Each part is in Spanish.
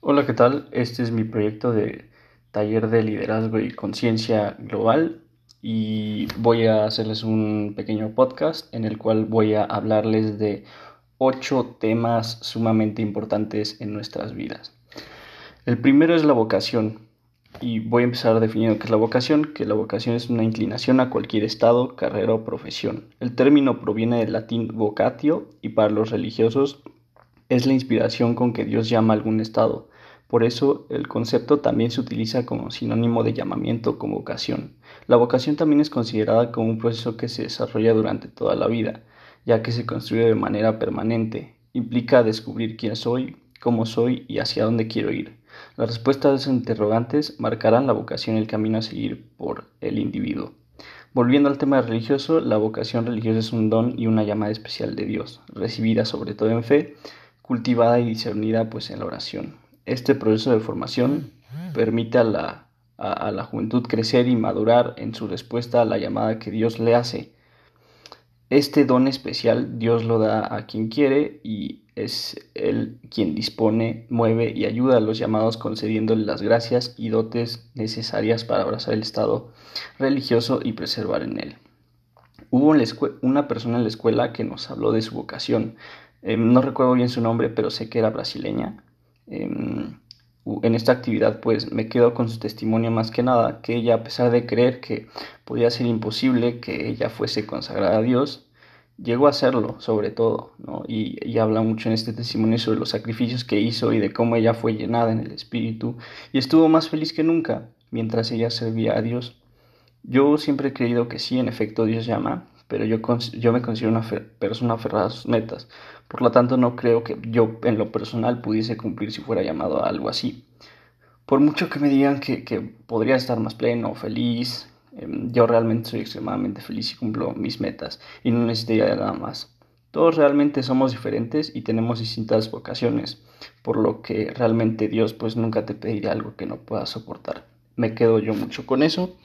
Hola, ¿qué tal? Este es mi proyecto de taller de liderazgo y conciencia global y voy a hacerles un pequeño podcast en el cual voy a hablarles de ocho temas sumamente importantes en nuestras vidas. El primero es la vocación y voy a empezar definiendo qué es la vocación, que la vocación es una inclinación a cualquier estado, carrera o profesión. El término proviene del latín vocatio y para los religiosos es la inspiración con que Dios llama a algún estado. Por eso el concepto también se utiliza como sinónimo de llamamiento con vocación. La vocación también es considerada como un proceso que se desarrolla durante toda la vida, ya que se construye de manera permanente. Implica descubrir quién soy, cómo soy y hacia dónde quiero ir. Las respuestas a esos interrogantes marcarán la vocación y el camino a seguir por el individuo. Volviendo al tema religioso, la vocación religiosa es un don y una llamada especial de Dios, recibida sobre todo en fe, cultivada y discernida pues en la oración. Este proceso de formación permite a la, a, la juventud crecer y madurar en su respuesta a la llamada que Dios le hace. Este don especial Dios lo da a quien quiere y es Él quien dispone, mueve y ayuda a los llamados concediéndole las gracias y dotes necesarias para abrazar el estado religioso y preservar en él. Hubo una persona en la escuela que nos habló de su vocación. Em, no recuerdo bien su nombre, pero sé que era brasileña. Em, en esta actividad pues me quedo con su testimonio más que nada, que ella a pesar de creer que podía ser imposible que ella fuese consagrada a Dios, llegó a hacerlo sobre todo. Y, y, habla mucho en este testimonio sobre los sacrificios que hizo y de cómo ella fue llenada en el Espíritu y estuvo más feliz que nunca mientras ella servía a Dios. Yo siempre he creído que sí, en efecto Dios llama, pero yo, yo me considero una persona aferrada a sus metas. Por lo tanto, no creo que yo en lo personal pudiese cumplir si fuera llamado a algo así. Por mucho que me digan que, que podría estar más pleno, feliz, em, yo realmente soy extremadamente feliz y cumplo mis metas y no necesitaría nada más. Todos realmente somos diferentes y tenemos distintas vocaciones, por lo que realmente Dios pues nunca te pedirá algo que no puedas soportar. Me quedo yo mucho con eso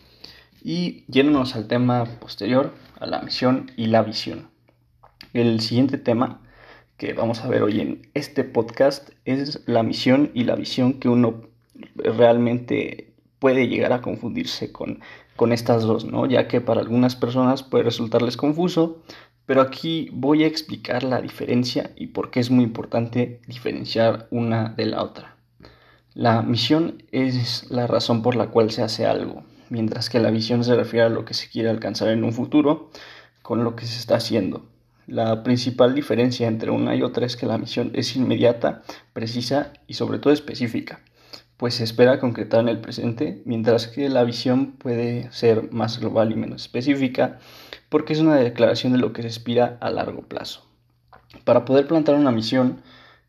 y yéndonos al tema posterior, a la misión y la visión. El siguiente tema que vamos a ver hoy en este podcast es la misión y la visión que uno realmente puede llegar a confundirse con, con estas dos, ¿no? Ya que para algunas personas puede resultarles confuso, pero aquí voy a explicar la diferencia y por qué es muy importante diferenciar una de la otra. La misión es la razón por la cual se hace algo, mientras que la visión se refiere a lo que se quiere alcanzar en un futuro con lo que se está haciendo. La principal diferencia entre una y otra es que la misión es inmediata, precisa y sobre todo específica, pues se espera concretar en el presente, mientras que la visión puede ser más global y menos específica, porque es una declaración de lo que se aspira a largo plazo. Para poder plantar una misión,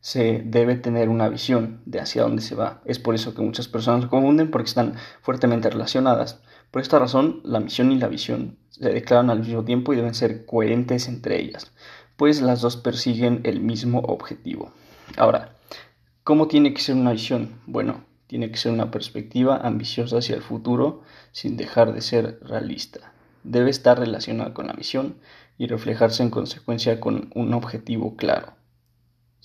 se debe tener una visión de hacia dónde se va. Es por eso que muchas personas se confunden porque están fuertemente relacionadas. Por esta razón, la misión y la visión se declaran al mismo tiempo y deben ser coherentes entre ellas, pues las dos persiguen el mismo objetivo. Ahora, ¿cómo tiene que ser una visión? Bueno, tiene que ser una perspectiva ambiciosa hacia el futuro sin dejar de ser realista. Debe estar relacionada con la misión y reflejarse en consecuencia con un objetivo claro.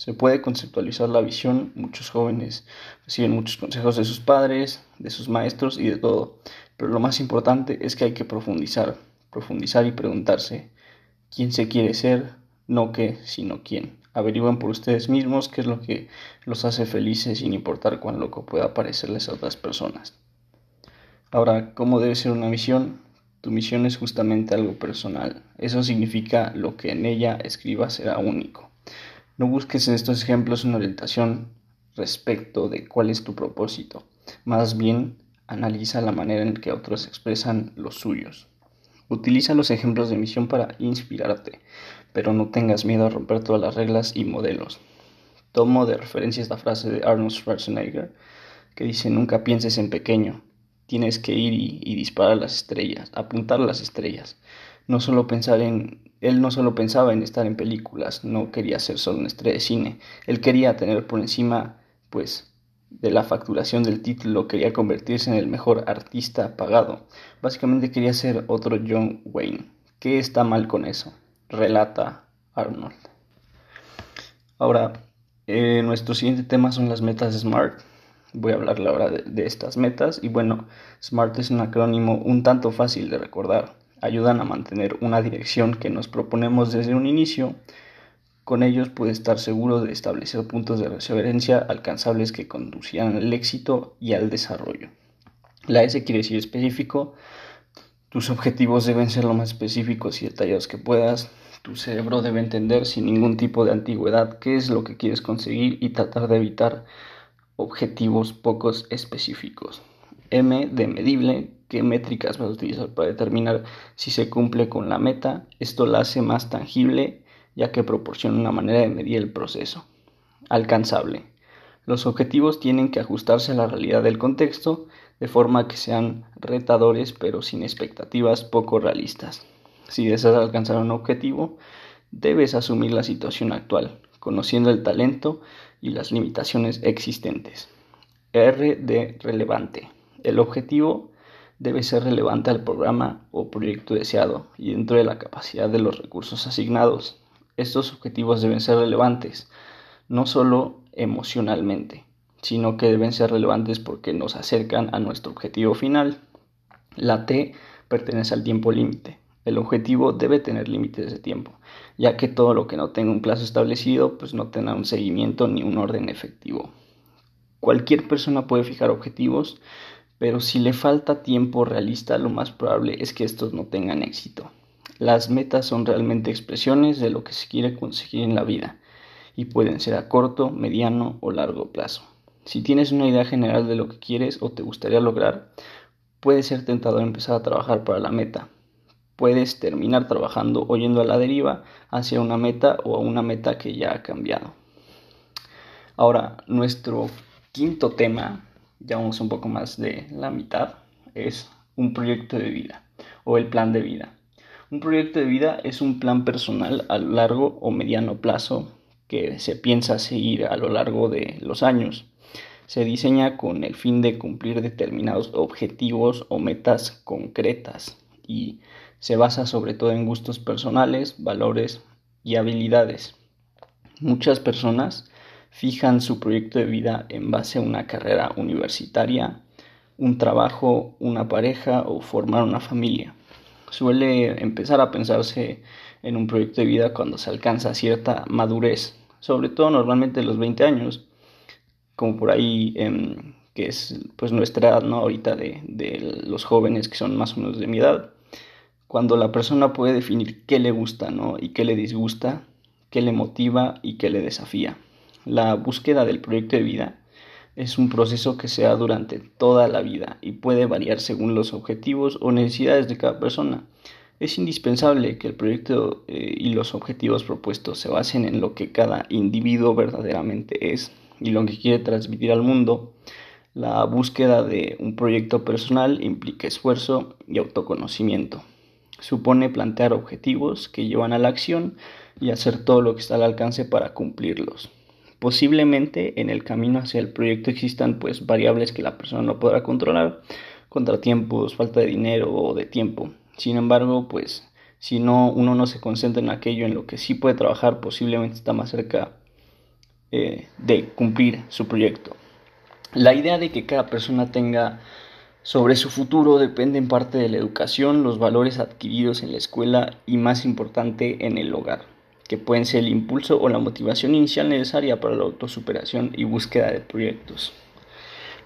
Se puede conceptualizar la visión, muchos jóvenes reciben muchos consejos de sus padres, de sus maestros y de todo, pero lo más importante es que hay que profundizar, profundizar y preguntarse quién se quiere ser, no qué, sino quién. Averigüen por ustedes mismos qué es lo que los hace felices sin importar cuán loco pueda parecerles a otras personas. Ahora, ¿cómo debe ser una misión? Tu misión es justamente algo personal. Eso significa lo que en ella escribas será único. No busques en estos ejemplos una orientación respecto de cuál es tu propósito. Más bien, analiza la manera en que otros expresan los suyos. Utiliza los ejemplos de misión para inspirarte, pero no tengas miedo a romper todas las reglas y modelos. Tomo de referencia esta frase de Arnold Schwarzenegger que dice nunca pienses en pequeño, tienes que ir y, disparar las estrellas, apuntar las estrellas. No solo pensar en él no solo pensaba en estar en películas, no quería ser solo una estrella de cine, él quería tener por encima, pues, de la facturación del título, quería convertirse en el mejor artista pagado. Básicamente quería ser otro John Wayne. ¿Qué está mal con eso? Relata Arnold. Ahora, Eh, nuestro siguiente tema son las metas SMART. Voy a hablar ahora de estas metas y bueno, SMART es un acrónimo un tanto fácil de recordar. Ayudan a mantener una dirección que nos proponemos desde un inicio. Con ellos puedes estar seguro de establecer puntos de referencia alcanzables que conducirán al éxito y al desarrollo. La S quiere decir específico. Tus objetivos deben ser lo más específicos y detallados que puedas. Tu cerebro debe entender sin ningún tipo de antigüedad qué es lo que quieres conseguir y tratar de evitar objetivos pocos específicos. M de medible, qué métricas vas a utilizar para determinar si se cumple con la meta. Esto la hace más tangible ya que proporciona una manera de medir el proceso. Alcanzable. Los objetivos tienen que ajustarse a la realidad del contexto de forma que sean retadores pero sin expectativas poco realistas. Si deseas alcanzar un objetivo, debes asumir la situación actual, conociendo el talento y las limitaciones existentes. R de relevante. El objetivo debe ser relevante al programa o proyecto deseado y dentro de la capacidad de los recursos asignados. Estos objetivos deben ser relevantes, no solo emocionalmente, sino que deben ser relevantes porque nos acercan a nuestro objetivo final. La T pertenece al tiempo límite. El objetivo debe tener límites de tiempo, ya que todo lo que no tenga un plazo establecido, pues no tendrá un seguimiento ni un orden efectivo. Cualquier persona puede fijar objetivos, pero si le falta tiempo realista, lo más probable es que estos no tengan éxito. Las metas son realmente expresiones de lo que se quiere conseguir en la vida y pueden ser a corto, mediano o largo plazo. Si tienes una idea general de lo que quieres o te gustaría lograr, puede ser tentador empezar a trabajar para la meta, puedes terminar trabajando o yendo a la deriva hacia una meta o a una meta que ya ha cambiado. Ahora, nuestro quinto tema, ya vamos un poco más de la mitad, es un proyecto de vida o el plan de vida. Un proyecto de vida es un plan personal a largo o mediano plazo que se piensa seguir a lo largo de los años. Se diseña con el fin de cumplir determinados objetivos o metas concretas y se basa sobre todo en gustos personales, valores y habilidades. Muchas personas fijan su proyecto de vida en base a una carrera universitaria, un trabajo, una pareja o formar una familia. Suele empezar a pensarse en un proyecto de vida cuando se alcanza cierta madurez, sobre todo normalmente los 20 años, como por ahí em, que es pues nuestra edad, ¿no? Ahorita de, de los jóvenes que son más o menos de mi edad cuando la persona puede definir qué le gusta ¿no? y qué le disgusta, qué le motiva y qué le desafía. La búsqueda del proyecto de vida es un proceso que se da durante toda la vida y puede variar según los objetivos o necesidades de cada persona. Es indispensable que el proyecto eh, y los objetivos propuestos se basen en lo que cada individuo verdaderamente es y lo que quiere transmitir al mundo. La búsqueda de un proyecto personal implica esfuerzo y autoconocimiento supone plantear objetivos que llevan a la acción y hacer todo lo que está al alcance para cumplirlos. Posiblemente en el camino hacia el proyecto existan pues variables que la persona no podrá controlar, contratiempos, falta de dinero o de tiempo. Sin embargo, pues si no uno no se concentra en aquello en lo que sí puede trabajar, posiblemente está más cerca eh, de cumplir su proyecto. La idea de que cada persona tenga sobre su futuro depende en parte de la educación, los valores adquiridos en la escuela y más importante en el hogar, que pueden ser el impulso o la motivación inicial necesaria para la autosuperación y búsqueda de proyectos.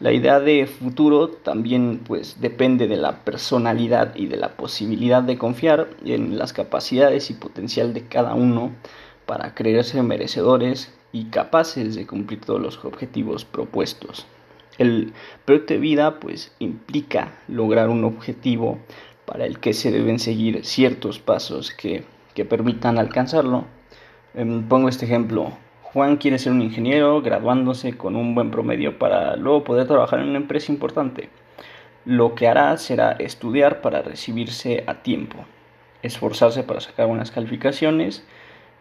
La idea de futuro también pues depende de la personalidad y de la posibilidad de confiar en las capacidades y potencial de cada uno para creerse merecedores y capaces de cumplir todos los objetivos propuestos. El proyecto de vida pues implica lograr un objetivo para el que se deben seguir ciertos pasos que, permitan alcanzarlo. Em, pongo este ejemplo. Juan quiere ser un ingeniero graduándose con un buen promedio para luego poder trabajar en una empresa importante. Lo que hará será estudiar para recibirse a tiempo, esforzarse para sacar buenas calificaciones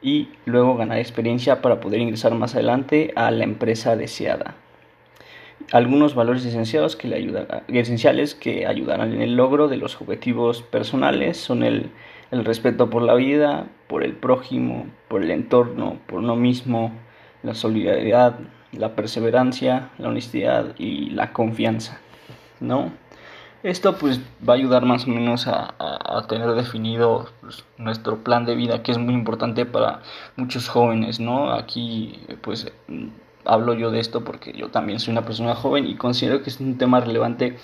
y luego ganar experiencia para poder ingresar más adelante a la empresa deseada algunos valores esenciales que, le esenciales que ayudarán en el logro de los objetivos personales son el, el respeto por la vida, por el prójimo, por el entorno, por uno mismo, la solidaridad, la perseverancia, la honestidad y la confianza, ¿no? Esto pues va a ayudar más o menos a, tener definido pues, nuestro plan de vida que es muy importante para muchos jóvenes, ¿no? Aquí pues hablo yo de esto porque yo también soy una persona joven y considero que es un tema relevante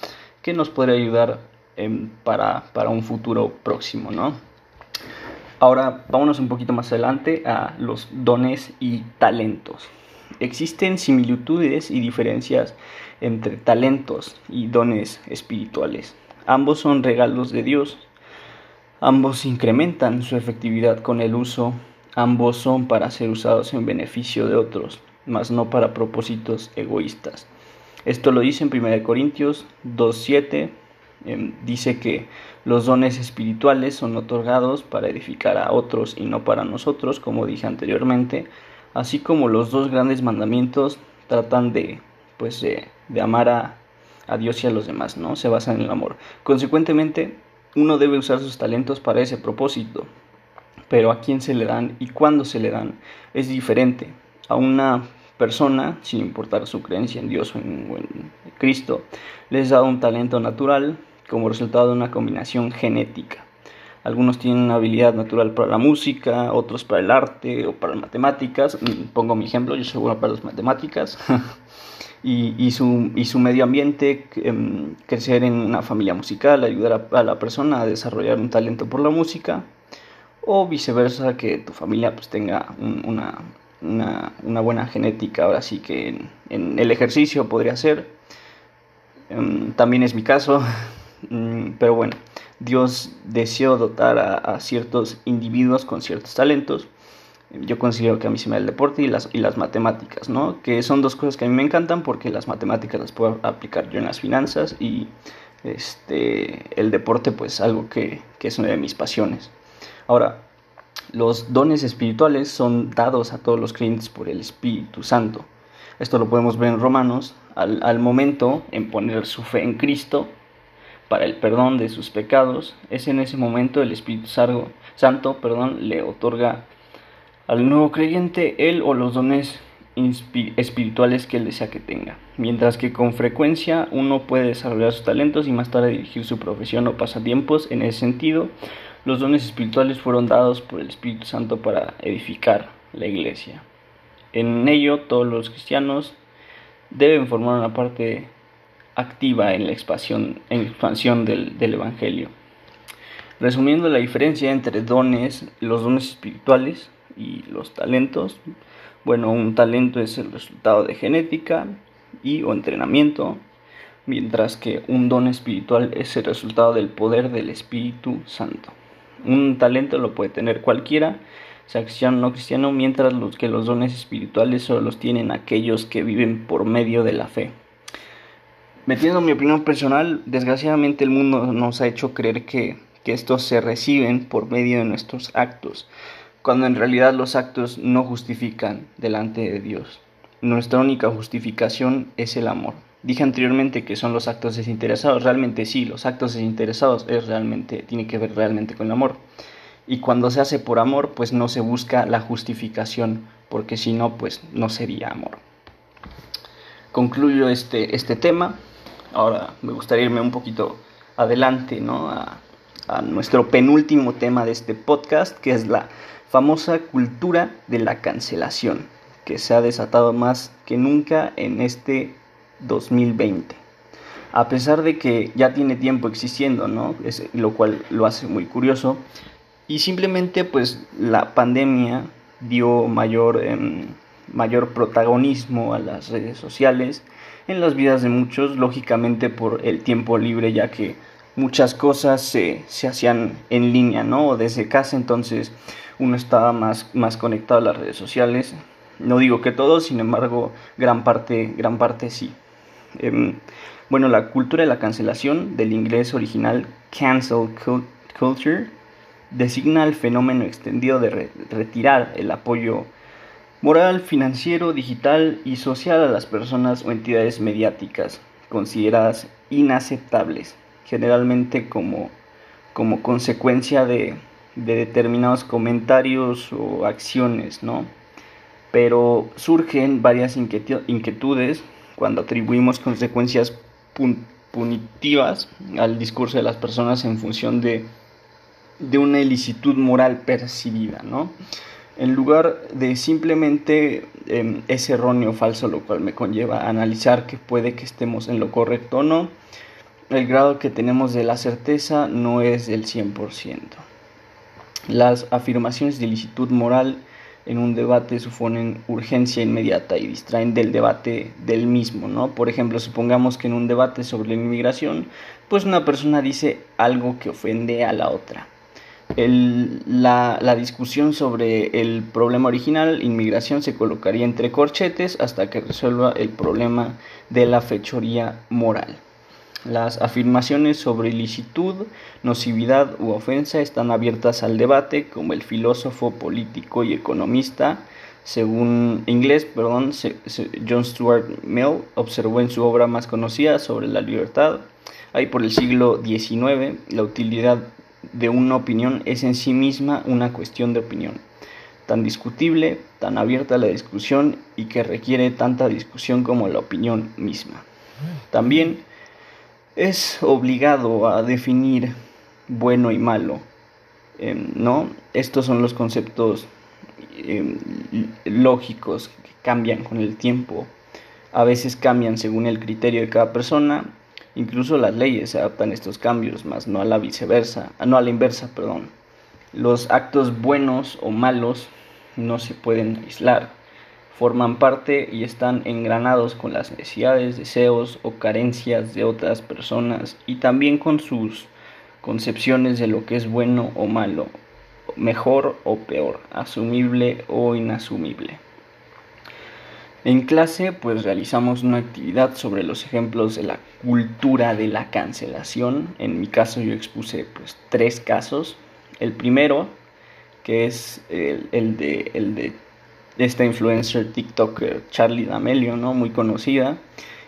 que nos puede ayudar em, para, para un futuro próximo, ¿no? Ahora vámonos un poquito más adelante a los dones y talentos. Existen similitudes y diferencias entre talentos y dones espirituales. Ambos son regalos de Dios. Ambos incrementan su efectividad con el uso. Ambos son para ser usados en beneficio de otros, mas no para propósitos egoístas. Esto lo dice en 1 Corintios 2.7. Em, dice que los dones espirituales son otorgados para edificar a otros y no para nosotros, como dije anteriormente así como los dos grandes mandamientos tratan de, pues, de, amar a, Dios y a los demás, ¿no? Se basan en el amor. Consecuentemente, uno debe usar sus talentos para ese propósito, pero a quién se le dan y cuándo se le dan es diferente. A una persona, sin importar su creencia en Dios o en, en Cristo, les da un talento natural como resultado de una combinación genética. Algunos tienen una habilidad natural para la música, otros para el arte o para las matemáticas. Mm, pongo mi ejemplo, yo soy bueno para las matemáticas. y, su, y, su, medio ambiente, em, crecer en una familia musical, ayudar a, la persona a desarrollar un talento por la música. O viceversa, que tu familia pues, tenga una, una, buena genética. Ahora sí que en, en el ejercicio podría ser. Em, también es mi caso. Pero bueno. Dios deseó dotar a, ciertos individuos con ciertos talentos. Yo considero que a mí se me da el deporte y las, y las matemáticas, ¿no? Que son dos cosas que a mí me encantan porque las matemáticas las puedo aplicar yo en las finanzas y este, el deporte pues algo que, que es una de mis pasiones. Ahora, los dones espirituales son dados a todos los creyentes por el Espíritu Santo. Esto lo podemos ver en Romanos. Al, al momento en poner su fe en Cristo, para el perdón de sus pecados, es en ese momento el Espíritu Santo perdón, le otorga al nuevo creyente él o los dones espirituales que él desea que tenga. Mientras que con frecuencia uno puede desarrollar sus talentos y más tarde dirigir su profesión o pasatiempos en ese sentido, los dones espirituales fueron dados por el Espíritu Santo para edificar la iglesia. En ello todos los cristianos deben formar una parte activa en la expansión, en expansión del, Evangelio. Resumiendo la diferencia entre dones, los dones espirituales y los talentos, bueno, un talento es el resultado de genética y o entrenamiento, mientras que un don espiritual es el resultado del poder del Espíritu Santo. Un talento lo puede tener cualquiera, sea cristiano o no cristiano, mientras los que los dones espirituales solo los tienen aquellos que viven por medio de la fe. Metiendo mi opinión personal, desgraciadamente el mundo nos ha hecho creer que, que estos se reciben por medio de nuestros actos, cuando en realidad los actos no justifican delante de Dios. Nuestra única justificación es el amor. Dije anteriormente que son los actos desinteresados, realmente sí, los actos desinteresados es realmente, tiene que ver realmente con el amor. Y cuando se hace por amor, pues no se busca la justificación, porque si no, pues no sería amor. Concluyo este, este tema Ahora me gustaría irme un poquito adelante, ¿no? A, nuestro penúltimo tema de este podcast, que es la famosa cultura de la cancelación, que se ha desatado más que nunca en este 2020. A pesar de que ya tiene tiempo existiendo, ¿no? lo cual lo hace muy curioso. Y simplemente pues la pandemia dio mayor, em, mayor protagonismo a las redes sociales en las vidas de muchos, lógicamente por el tiempo libre, ya que muchas cosas se, hacían en línea, ¿no? O desde casa, entonces uno estaba más, más conectado a las redes sociales. No digo que todo, sin embargo, gran parte, gran parte sí. Em, bueno, la cultura de la cancelación, del inglés original cancel culture, designa el fenómeno extendido de retirar el apoyo moral, financiero, digital y social a las personas o entidades mediáticas consideradas inaceptables, generalmente como, como consecuencia de, de, determinados comentarios o acciones, ¿no? pero surgen varias inquietudes cuando atribuimos consecuencias punitivas al discurso de las personas en función de, de una ilicitud moral percibida, ¿no? En lugar de simplemente eh, es erróneo o falso, lo cual me conlleva a analizar que puede que estemos en lo correcto o no, el grado que tenemos de la certeza no es del 100%. Las afirmaciones de ilicitud moral en un debate suponen urgencia inmediata y distraen del debate del mismo, ¿no? Por ejemplo, supongamos que en un debate sobre la inmigración, pues una persona dice algo que ofende a la otra. La, la, discusión sobre el problema original, inmigración, se colocaría entre corchetes hasta que resuelva el problema de la fechoría moral. Las afirmaciones sobre ilicitud, nocividad u ofensa están abiertas al debate, como el filósofo, político y economista, según inglés, perdón, John Stuart Mill observó en su obra más conocida sobre la libertad. Ahí por el siglo XIX, la utilidad de una opinión es en sí misma una cuestión de opinión, tan discutible, tan abierta a la discusión y que requiere tanta discusión como la opinión misma. También es obligado a definir bueno y malo, em, ¿no? Estos son los conceptos em, lógicos que cambian con el tiempo. A veces cambian según el criterio de cada persona. Incluso las leyes se adaptan a estos cambios, más no a la viceversa, no a la inversa, perdón. Los actos buenos o malos no se pueden aislar forman parte y están engranados con las necesidades, deseos o carencias de otras personas y también con sus concepciones de lo que es bueno o malo, mejor o peor, asumible o inasumible. En clase pues realizamos una actividad sobre los ejemplos de la cultura de la cancelación. En mi caso yo expuse pues tres casos. El primero, que es el, el de, el de esta influencer TikToker Charlie D'Amelio, ¿no? Muy conocida,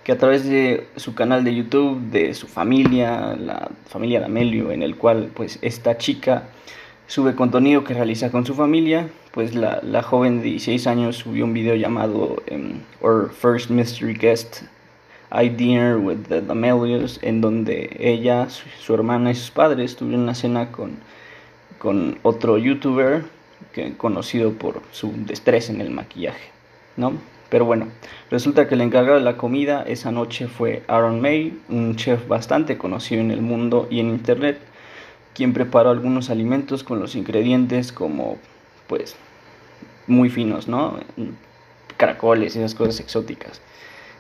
que a través de su canal de YouTube, de su familia, la familia D'Amelio, en el cual pues esta chica sube contenido que realiza con su familia, pues la, la joven de 16 años subió un video llamado um, Our First Mystery Guest, I Dinner with the D'Amelios, en donde ella, su, hermana y sus padres tuvieron una cena con, con otro youtuber que, conocido por su destreza en el maquillaje, ¿no? Pero bueno, resulta que el encargado de la comida esa noche fue Aaron May, un chef bastante conocido en el mundo y en internet, quien preparó algunos alimentos con los ingredientes como, pues, muy finos, ¿no? Caracoles y esas cosas exóticas.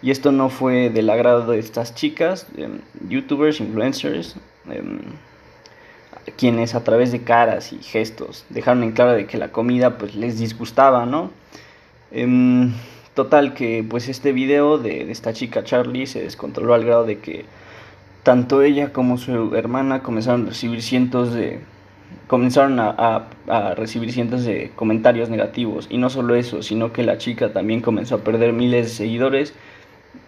Y esto no fue del agrado de estas chicas, youtubers, influencers, em, quienes a través de caras y gestos dejaron en claro de que la comida pues les disgustaba, ¿no? Em, total que pues este video de, esta chica Charlie se descontroló al grado de que tanto ella como su hermana comenzaron a recibir cientos de comenzaron a, a, recibir cientos de comentarios negativos. Y no solo eso sino que la chica también comenzó a perder miles de seguidores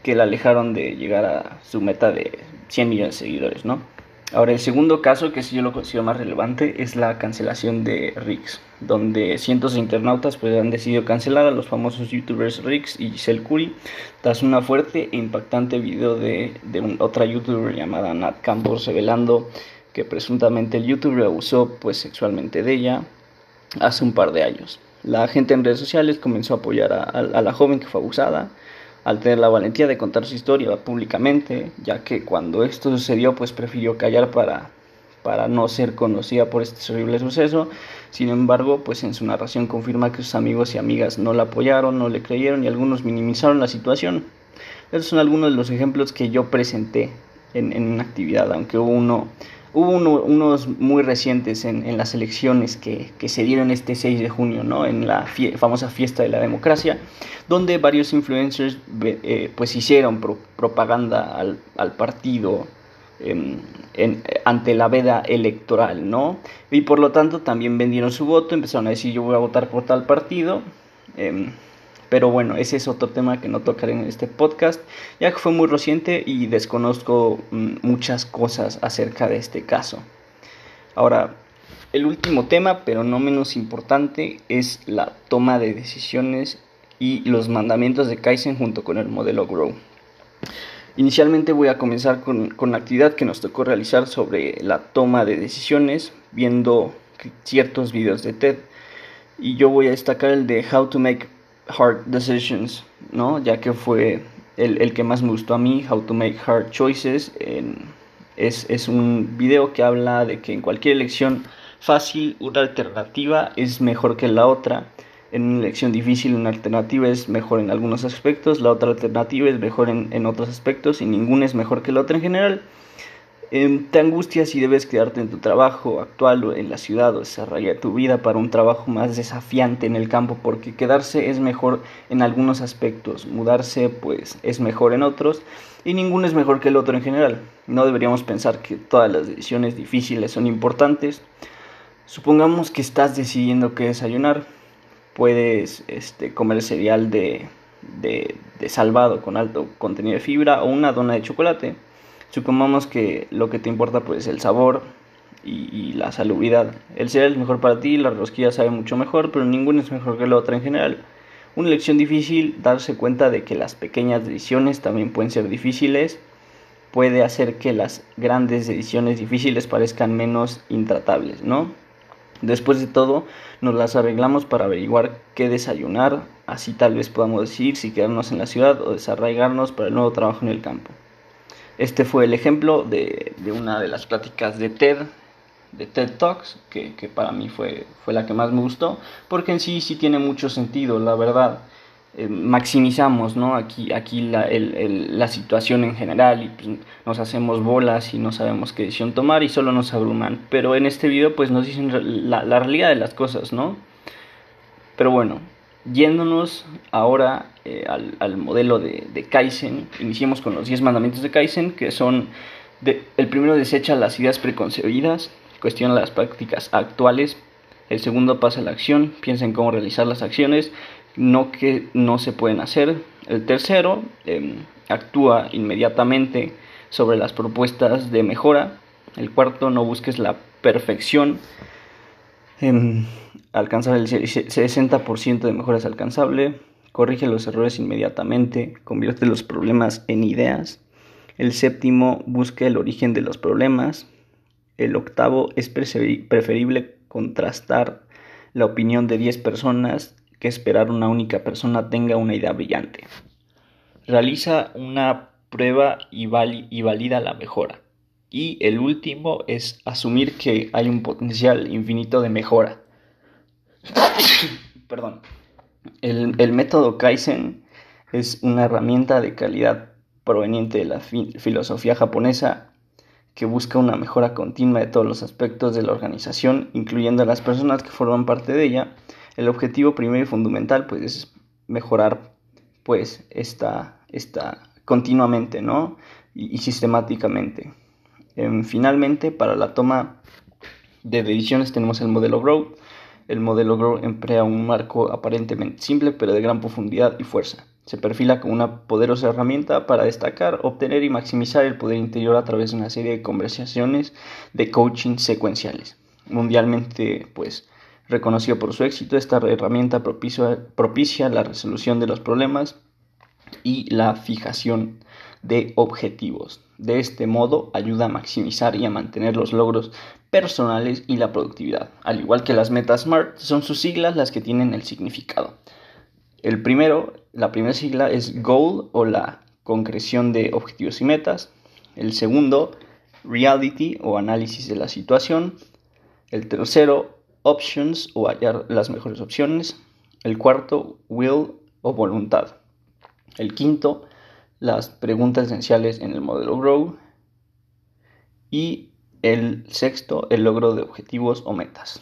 que la alejaron de llegar a su meta de 100 millones de seguidores no Ahora, el segundo caso, que sí yo lo considero más relevante, es la cancelación de Rix, donde cientos de internautas pues, han decidido cancelar a los famosos youtubers Rix y Giselle Curry tras una fuerte e impactante video de, de otra youtuber llamada Nat Campos revelando que presuntamente el youtuber abusó pues, sexualmente de ella hace un par de años. La gente en redes sociales comenzó a apoyar a la joven que fue abusada al tener la valentía de contar su historia públicamente, ya que cuando esto sucedió pues prefirió callar para, para no ser conocida por este horrible suceso. Sin embargo, pues en su narración confirma que sus amigos y amigas no la apoyaron, no le creyeron y algunos minimizaron la situación. Esos son algunos de los ejemplos que yo presenté en, en una actividad, aunque hubo uno Hubo unos muy recientes en, las elecciones que, se dieron este 6 de junio, ¿no? en la famosa fiesta de la democracia, donde varios influencers eh, pues hicieron propaganda al, partido em, ante la veda electoral, ¿no? Y por lo tanto también vendieron su voto, empezaron a decir yo voy a votar por tal partido. Em, pero bueno, ese es otro tema que no tocaré en este podcast, ya que fue muy reciente y desconozco mm, muchas cosas acerca de este caso. Ahora, el último tema, pero no menos importante, es la toma de decisiones y los mandamientos de Kaizen junto con el modelo Grow. Inicialmente voy a comenzar con, con la actividad que nos tocó realizar sobre la toma de decisiones, viendo ciertos videos de TED. Y yo voy a destacar el de How to Make Hard Decisions, ¿no? Ya que fue el, el que más me gustó a mí, How to Make Hard Choices. es, es un video que habla de que en cualquier elección fácil una alternativa es mejor que la otra en una elección difícil una alternativa es mejor en algunos aspectos, la otra alternativa es mejor en, otros aspectos y ninguna es mejor que la otra en general. Em, te angustias si debes quedarte en tu trabajo actual o en la ciudad o desarrollar tu vida para un trabajo más desafiante en el campo porque quedarse es mejor en algunos aspectos, mudarse pues es mejor en otros y ninguno es mejor que el otro en general. No deberíamos pensar que todas las decisiones difíciles son importantes. Supongamos que estás decidiendo qué desayunar puedes este, comer cereal de, de, salvado con alto contenido de fibra o una dona de chocolate. Supongamos que lo que te importa pues es el sabor y, la salubridad. El cereal es mejor para ti, la rosquilla sabe mucho mejor, pero ninguno es mejor que la otra en general. Una lección difícil, darse cuenta de que las pequeñas decisiones también pueden ser difíciles, puede hacer que las grandes decisiones difíciles parezcan menos intratables, ¿no? Después de todo, nos las arreglamos para averiguar qué desayunar, así tal vez podamos decidir si quedarnos en la ciudad o desarraigarnos para el nuevo trabajo en el campo. Este fue el ejemplo de, una de las pláticas de TED, de TED Talks, que, para mí fue, fue la que más me gustó, porque en sí sí tiene mucho sentido, la verdad. Eh, maximizamos ¿no? aquí, aquí la, la situación en general y pues, nos hacemos bolas y no sabemos qué decisión tomar y solo nos abruman. Pero en este video pues nos dicen la, la realidad de las cosas, ¿no? Pero bueno, yéndonos ahora eh, al, al, modelo de, de, Kaizen, iniciemos con los 10 mandamientos de Kaizen, que son, el primero desecha las ideas preconcebidas, cuestiona las prácticas actuales, el segundo pasa a la acción, piensa en cómo realizar las acciones, no que no se pueden hacer. El tercero, em, actúa inmediatamente sobre las propuestas de mejora. El cuarto, no busques la perfección. Em, alcanzar el 60% de mejora es alcanzable. Corrige los errores inmediatamente. Convierte los problemas en ideas. El séptimo, busca el origen de los problemas. El octavo, es preferible contrastar la opinión de 10 personas que esperar una única persona tenga una idea brillante. Realiza una prueba y, valida la mejora. Y el último es asumir que hay un potencial infinito de mejora. Perdón. El, el, método Kaizen es una herramienta de calidad proveniente de la filosofía japonesa que busca una mejora continua de todos los aspectos de la organización, incluyendo a las personas que forman parte de ella, el objetivo primero y fundamental pues es mejorar pues esta, continuamente, ¿no? Y, sistemáticamente. Em, finalmente, para la toma de decisiones tenemos el modelo Grow. El modelo Grow emplea un marco aparentemente simple, pero de gran profundidad y fuerza. Se perfila como una poderosa herramienta para destacar, obtener y maximizar el poder interior a través de una serie de conversaciones de coaching secuenciales. Mundialmente, pues, Reconocido por su éxito, esta herramienta propicia, la resolución de los problemas y la fijación de objetivos. De este modo ayuda a maximizar y a mantener los logros personales y la productividad. Al igual que las metas SMART, son sus siglas las que tienen el significado. El primero, la primera sigla es Goal o la concreción de objetivos y metas. El segundo, Reality o análisis de la situación. El tercero, options o hallar las mejores opciones. El cuarto, will o voluntad. El quinto, las preguntas esenciales en el modelo Grow. Y el sexto, el logro de objetivos o metas.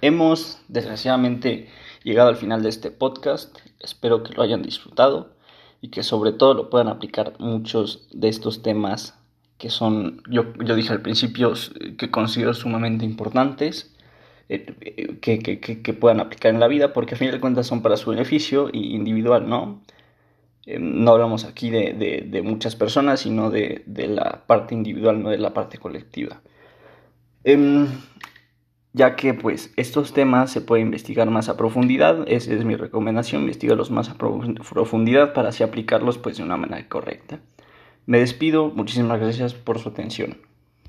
Hemos desgraciadamente llegado al final de este podcast. Espero que lo hayan disfrutado y que sobre todo lo puedan aplicar muchos de estos temas que son, yo, yo dije al principio, que considero sumamente importantes eh, que, que, que, puedan aplicar en la vida, porque a fin de cuentas son para su beneficio individual, ¿no? Eh, no hablamos aquí de, de, muchas personas, sino de, de, la parte individual, no de la parte colectiva. Em, ya que pues estos temas se pueden investigar más a profundidad, esa es mi recomendación, investigarlos más a profundidad para así aplicarlos pues de una manera correcta. Me despido, muchísimas gracias por su atención.